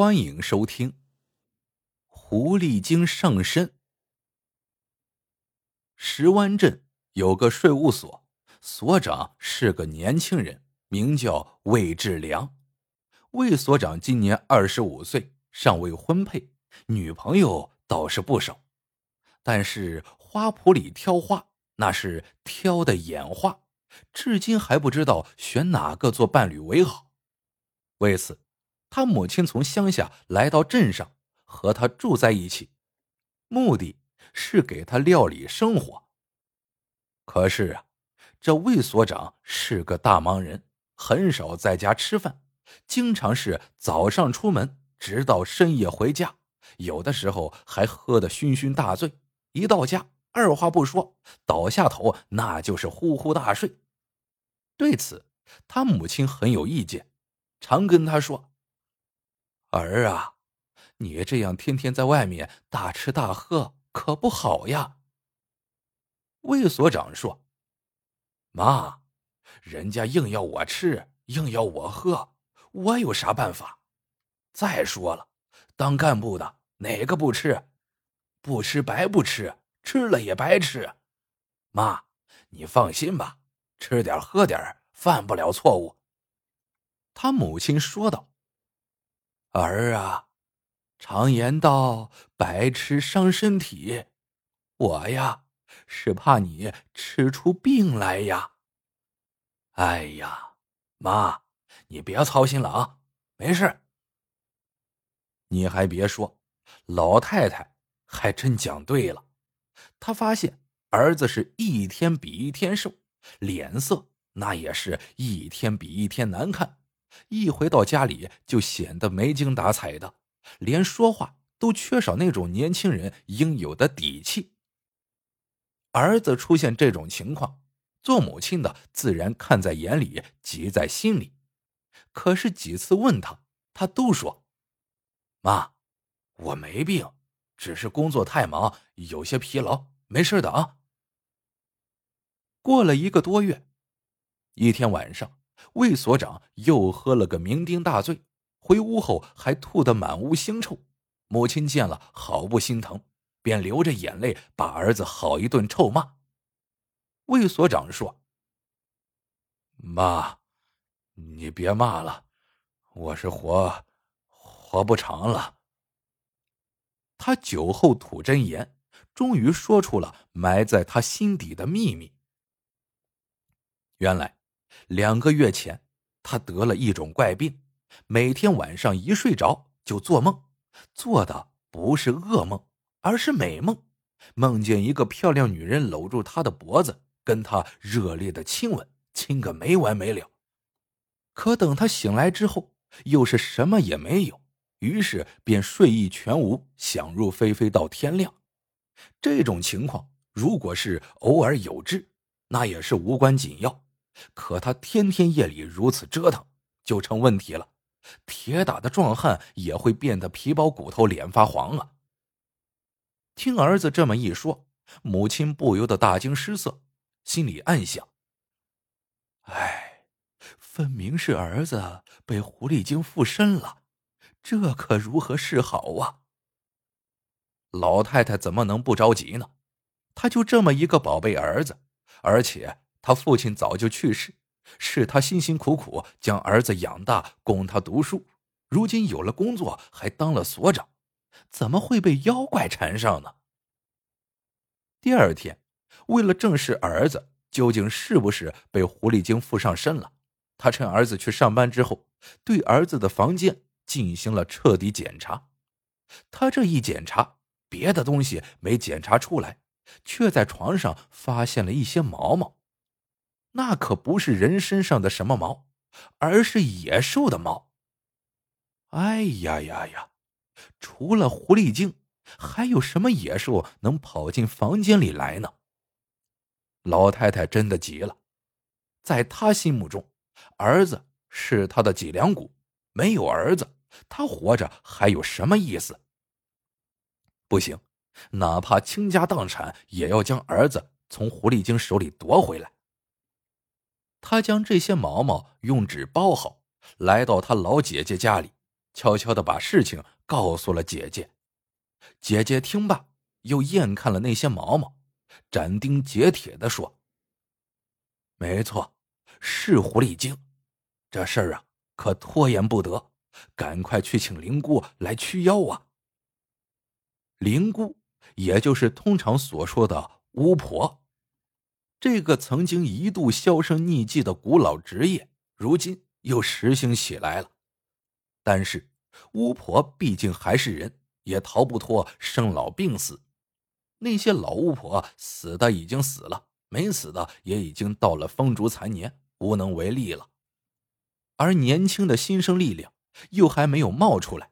欢迎收听《狐狸精上身》。石湾镇有个税务所，所长是个年轻人，名叫魏志良。魏所长今年二十五岁，尚未婚配，女朋友倒是不少，但是花圃里挑花，那是挑的眼花，至今还不知道选哪个做伴侣为好。为此。他母亲从乡下来到镇上，和他住在一起，目的是给他料理生活。可是啊，这魏所长是个大忙人，很少在家吃饭，经常是早上出门，直到深夜回家，有的时候还喝得醺醺大醉。一到家，二话不说，倒下头那就是呼呼大睡。对此，他母亲很有意见，常跟他说。儿啊，你这样天天在外面大吃大喝可不好呀。魏所长说：“妈，人家硬要我吃，硬要我喝，我有啥办法？再说了，当干部的哪个不吃？不吃白不吃，吃了也白吃。妈，你放心吧，吃点喝点，犯不了错误。”他母亲说道。儿啊，常言道，白吃伤身体。我呀，是怕你吃出病来呀。哎呀，妈，你别操心了啊，没事。你还别说，老太太还真讲对了。她发现儿子是一天比一天瘦，脸色那也是一天比一天难看。一回到家里，就显得没精打采的，连说话都缺少那种年轻人应有的底气。儿子出现这种情况，做母亲的自然看在眼里，急在心里。可是几次问他，他都说：“妈，我没病，只是工作太忙，有些疲劳，没事的啊。”过了一个多月，一天晚上。魏所长又喝了个酩酊大醉，回屋后还吐得满屋腥臭。母亲见了，好不心疼，便流着眼泪把儿子好一顿臭骂。魏所长说：“妈，你别骂了，我是活活不长了。”他酒后吐真言，终于说出了埋在他心底的秘密。原来。两个月前，他得了一种怪病，每天晚上一睡着就做梦，做的不是噩梦，而是美梦，梦见一个漂亮女人搂住他的脖子，跟他热烈的亲吻，亲个没完没了。可等他醒来之后，又是什么也没有，于是便睡意全无，想入非非到天亮。这种情况如果是偶尔有之，那也是无关紧要。可他天天夜里如此折腾，就成问题了。铁打的壮汉也会变得皮包骨头、脸发黄啊！听儿子这么一说，母亲不由得大惊失色，心里暗想：“哎，分明是儿子被狐狸精附身了，这可如何是好啊？”老太太怎么能不着急呢？他就这么一个宝贝儿子，而且……他父亲早就去世，是他辛辛苦苦将儿子养大，供他读书。如今有了工作，还当了所长，怎么会被妖怪缠上呢？第二天，为了证实儿子究竟是不是被狐狸精附上身了，他趁儿子去上班之后，对儿子的房间进行了彻底检查。他这一检查，别的东西没检查出来，却在床上发现了一些毛毛。那可不是人身上的什么毛，而是野兽的毛。哎呀呀呀！除了狐狸精，还有什么野兽能跑进房间里来呢？老太太真的急了，在她心目中，儿子是她的脊梁骨，没有儿子，她活着还有什么意思？不行，哪怕倾家荡产，也要将儿子从狐狸精手里夺回来。他将这些毛毛用纸包好，来到他老姐姐家里，悄悄的把事情告诉了姐姐。姐姐听罢，又验看了那些毛毛，斩钉截铁的说：“没错，是狐狸精。这事儿啊，可拖延不得，赶快去请灵姑来驱妖啊！”灵姑，也就是通常所说的巫婆，这个曾经一度销声匿迹的古老职业，如今又实行起来了。但是，巫婆毕竟还是人。也逃不脱生老病死，那些老巫婆死的已经死了，没死的也已经到了风烛残年，无能为力了。而年轻的新生力量又还没有冒出来，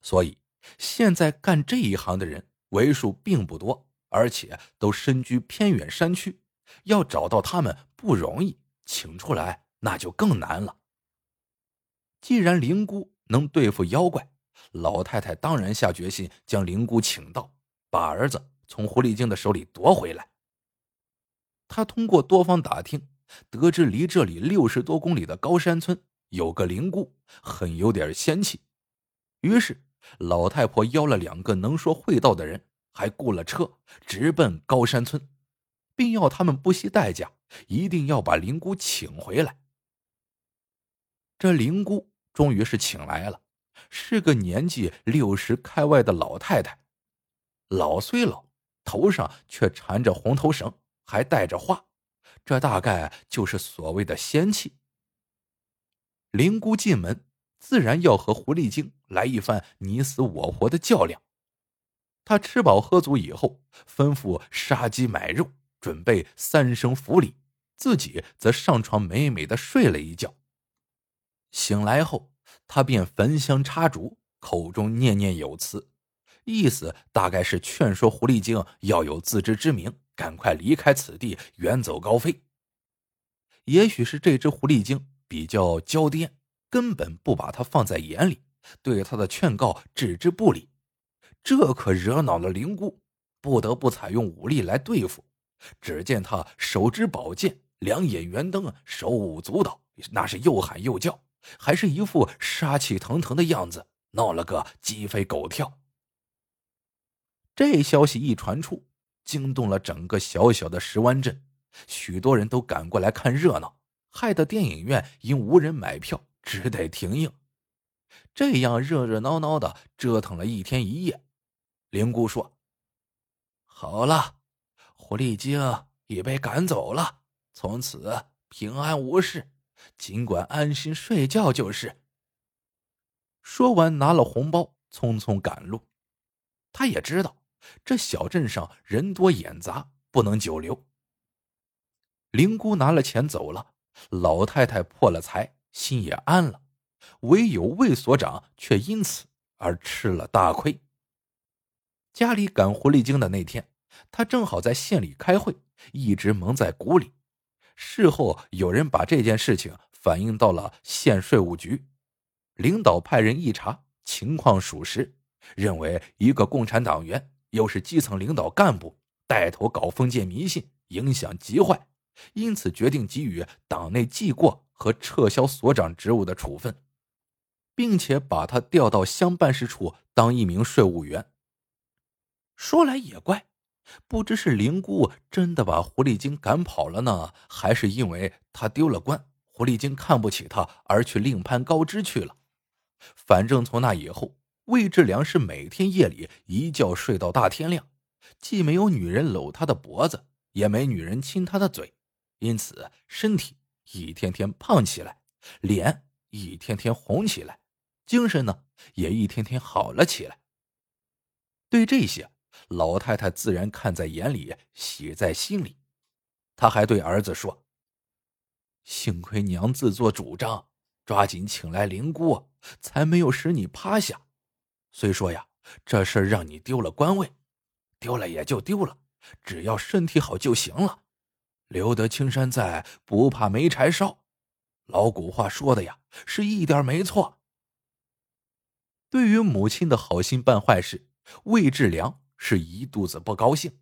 所以现在干这一行的人为数并不多，而且都身居偏远山区，要找到他们不容易，请出来那就更难了。既然灵姑能对付妖怪，老太太当然下决心将灵姑请到，把儿子从狐狸精的手里夺回来。他通过多方打听，得知离这里六十多公里的高山村有个灵姑，很有点仙气。于是老太婆邀了两个能说会道的人，还雇了车，直奔高山村，并要他们不惜代价，一定要把灵姑请回来。这灵姑终于是请来了。是个年纪六十开外的老太太，老虽老，头上却缠着红头绳，还带着花，这大概就是所谓的仙气。灵姑进门，自然要和狐狸精来一番你死我活的较量。他吃饱喝足以后，吩咐杀鸡买肉，准备三生福礼，自己则上床美美的睡了一觉。醒来后。他便焚香插烛，口中念念有词，意思大概是劝说狐狸精要有自知之明，赶快离开此地，远走高飞。也许是这只狐狸精比较娇癫，根本不把他放在眼里，对他的劝告置之不理。这可惹恼了灵姑，不得不采用武力来对付。只见他手执宝剑，两眼圆瞪，手舞足蹈，那是又喊又叫。还是一副杀气腾腾的样子，闹了个鸡飞狗跳。这消息一传出，惊动了整个小小的石湾镇，许多人都赶过来看热闹，害得电影院因无人买票，只得停映。这样热热闹闹的折腾了一天一夜，灵姑说：“好了，狐狸精已被赶走了，从此平安无事。”尽管安心睡觉就是。说完，拿了红包，匆匆赶路。他也知道这小镇上人多眼杂，不能久留。灵姑拿了钱走了，老太太破了财，心也安了。唯有魏所长却因此而吃了大亏。家里赶狐狸精的那天，他正好在县里开会，一直蒙在鼓里。事后有人把这件事情反映到了县税务局，领导派人一查，情况属实，认为一个共产党员又是基层领导干部，带头搞封建迷信，影响极坏，因此决定给予党内记过和撤销所长职务的处分，并且把他调到乡办事处当一名税务员。说来也怪。不知是灵姑真的把狐狸精赶跑了呢，还是因为他丢了官，狐狸精看不起他而去另攀高枝去了。反正从那以后，魏志良是每天夜里一觉睡到大天亮，既没有女人搂他的脖子，也没女人亲他的嘴，因此身体一天天胖起来，脸一天天红起来，精神呢也一天天好了起来。对这些。老太太自然看在眼里，喜在心里。她还对儿子说：“幸亏娘自作主张，抓紧请来灵姑，才没有使你趴下。虽说呀，这事让你丢了官位，丢了也就丢了，只要身体好就行了。留得青山在，不怕没柴烧。老古话说的呀，是一点没错。”对于母亲的好心办坏事，魏志良。是一肚子不高兴，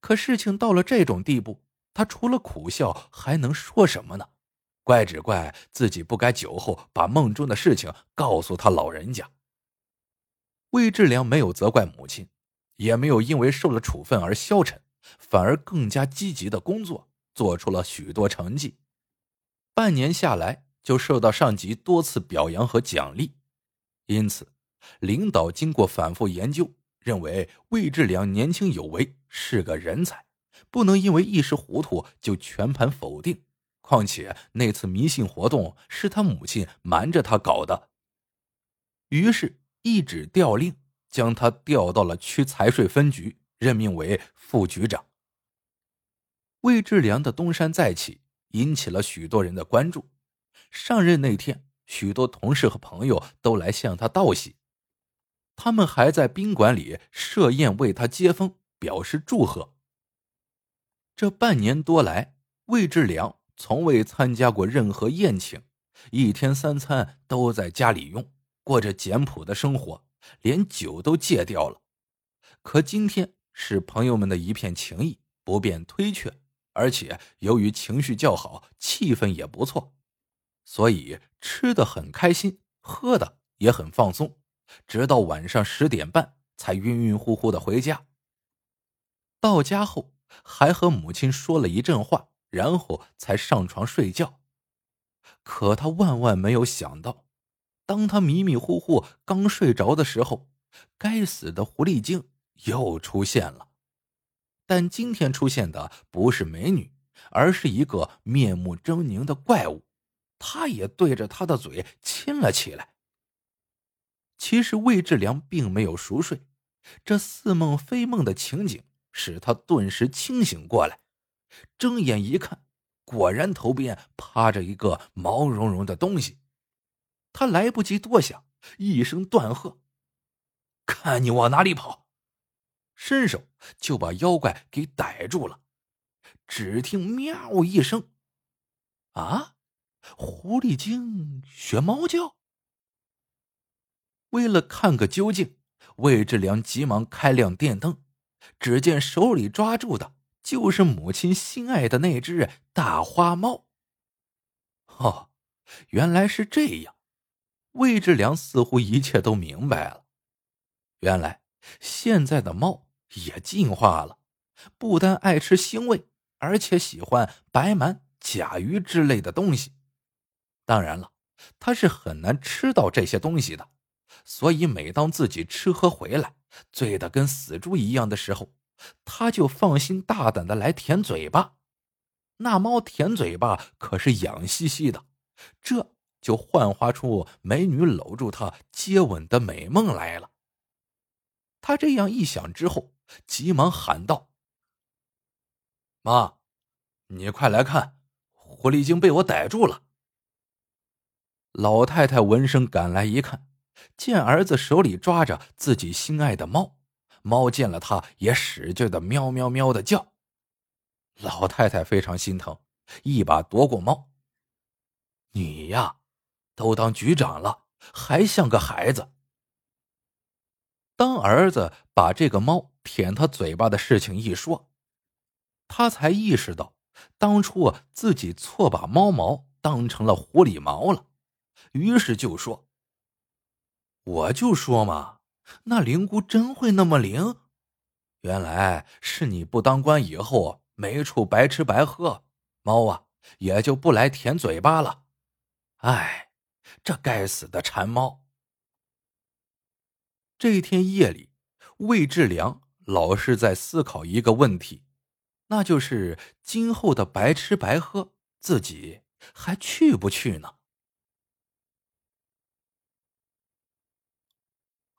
可事情到了这种地步，他除了苦笑还能说什么呢？怪只怪自己不该酒后把梦中的事情告诉他老人家。魏志良没有责怪母亲，也没有因为受了处分而消沉，反而更加积极的工作，做出了许多成绩。半年下来，就受到上级多次表扬和奖励。因此，领导经过反复研究，认为魏志良年轻有为，是个人才，不能因为一时糊涂就全盘否定。况且那次迷信活动是他母亲瞒着他搞的，于是，一纸调令将他调到了区财税分局，任命为副局长。魏志良的东山再起引起了许多人的关注。上任那天，许多同事和朋友都来向他道喜，他们还在宾馆里设宴为他接风，表示祝贺。这半年多来，魏志良。从未参加过任何宴请，一天三餐都在家里用，过着简朴的生活，连酒都戒掉了。可今天是朋友们的一片情谊，不便推却。而且由于情绪较好，气氛也不错，所以吃的很开心，喝的也很放松，直到晚上十点半才晕晕乎乎的回家。到家后还和母亲说了一阵话。然后才上床睡觉，可他万万没有想到，当他迷迷糊糊刚睡着的时候，该死的狐狸精又出现了。但今天出现的不是美女，而是一个面目狰狞的怪物，他也对着他的嘴亲了起来。其实魏志良并没有熟睡，这似梦非梦的情景使他顿时清醒过来。睁眼一看，果然头边趴着一个毛茸茸的东西。他来不及多想，一声断喝：“看你往哪里跑！”伸手就把妖怪给逮住了。只听“喵”一声，啊，狐狸精学猫叫。为了看个究竟，魏志良急忙开亮电灯，只见手里抓住的。就是母亲心爱的那只大花猫。哦，原来是这样。魏志良似乎一切都明白了。原来现在的猫也进化了，不但爱吃腥味，而且喜欢白鳗、甲鱼之类的东西。当然了，它是很难吃到这些东西的。所以每当自己吃喝回来，醉得跟死猪一样的时候。他就放心大胆的来舔嘴巴，那猫舔嘴巴可是痒兮兮的，这就幻化出美女搂住他接吻的美梦来了。他这样一想之后，急忙喊道：“妈，你快来看，狐狸精被我逮住了。”老太太闻声赶来一看，见儿子手里抓着自己心爱的猫。猫见了他，也使劲的喵喵喵的叫。老太太非常心疼，一把夺过猫。你呀，都当局长了，还像个孩子。当儿子把这个猫舔他嘴巴的事情一说，他才意识到当初自己错把猫毛当成了狐狸毛了，于是就说：“我就说嘛。”那灵姑真会那么灵？原来是你不当官以后没处白吃白喝，猫啊也就不来舔嘴巴了。哎，这该死的馋猫！这天夜里，魏志良老是在思考一个问题，那就是今后的白吃白喝，自己还去不去呢？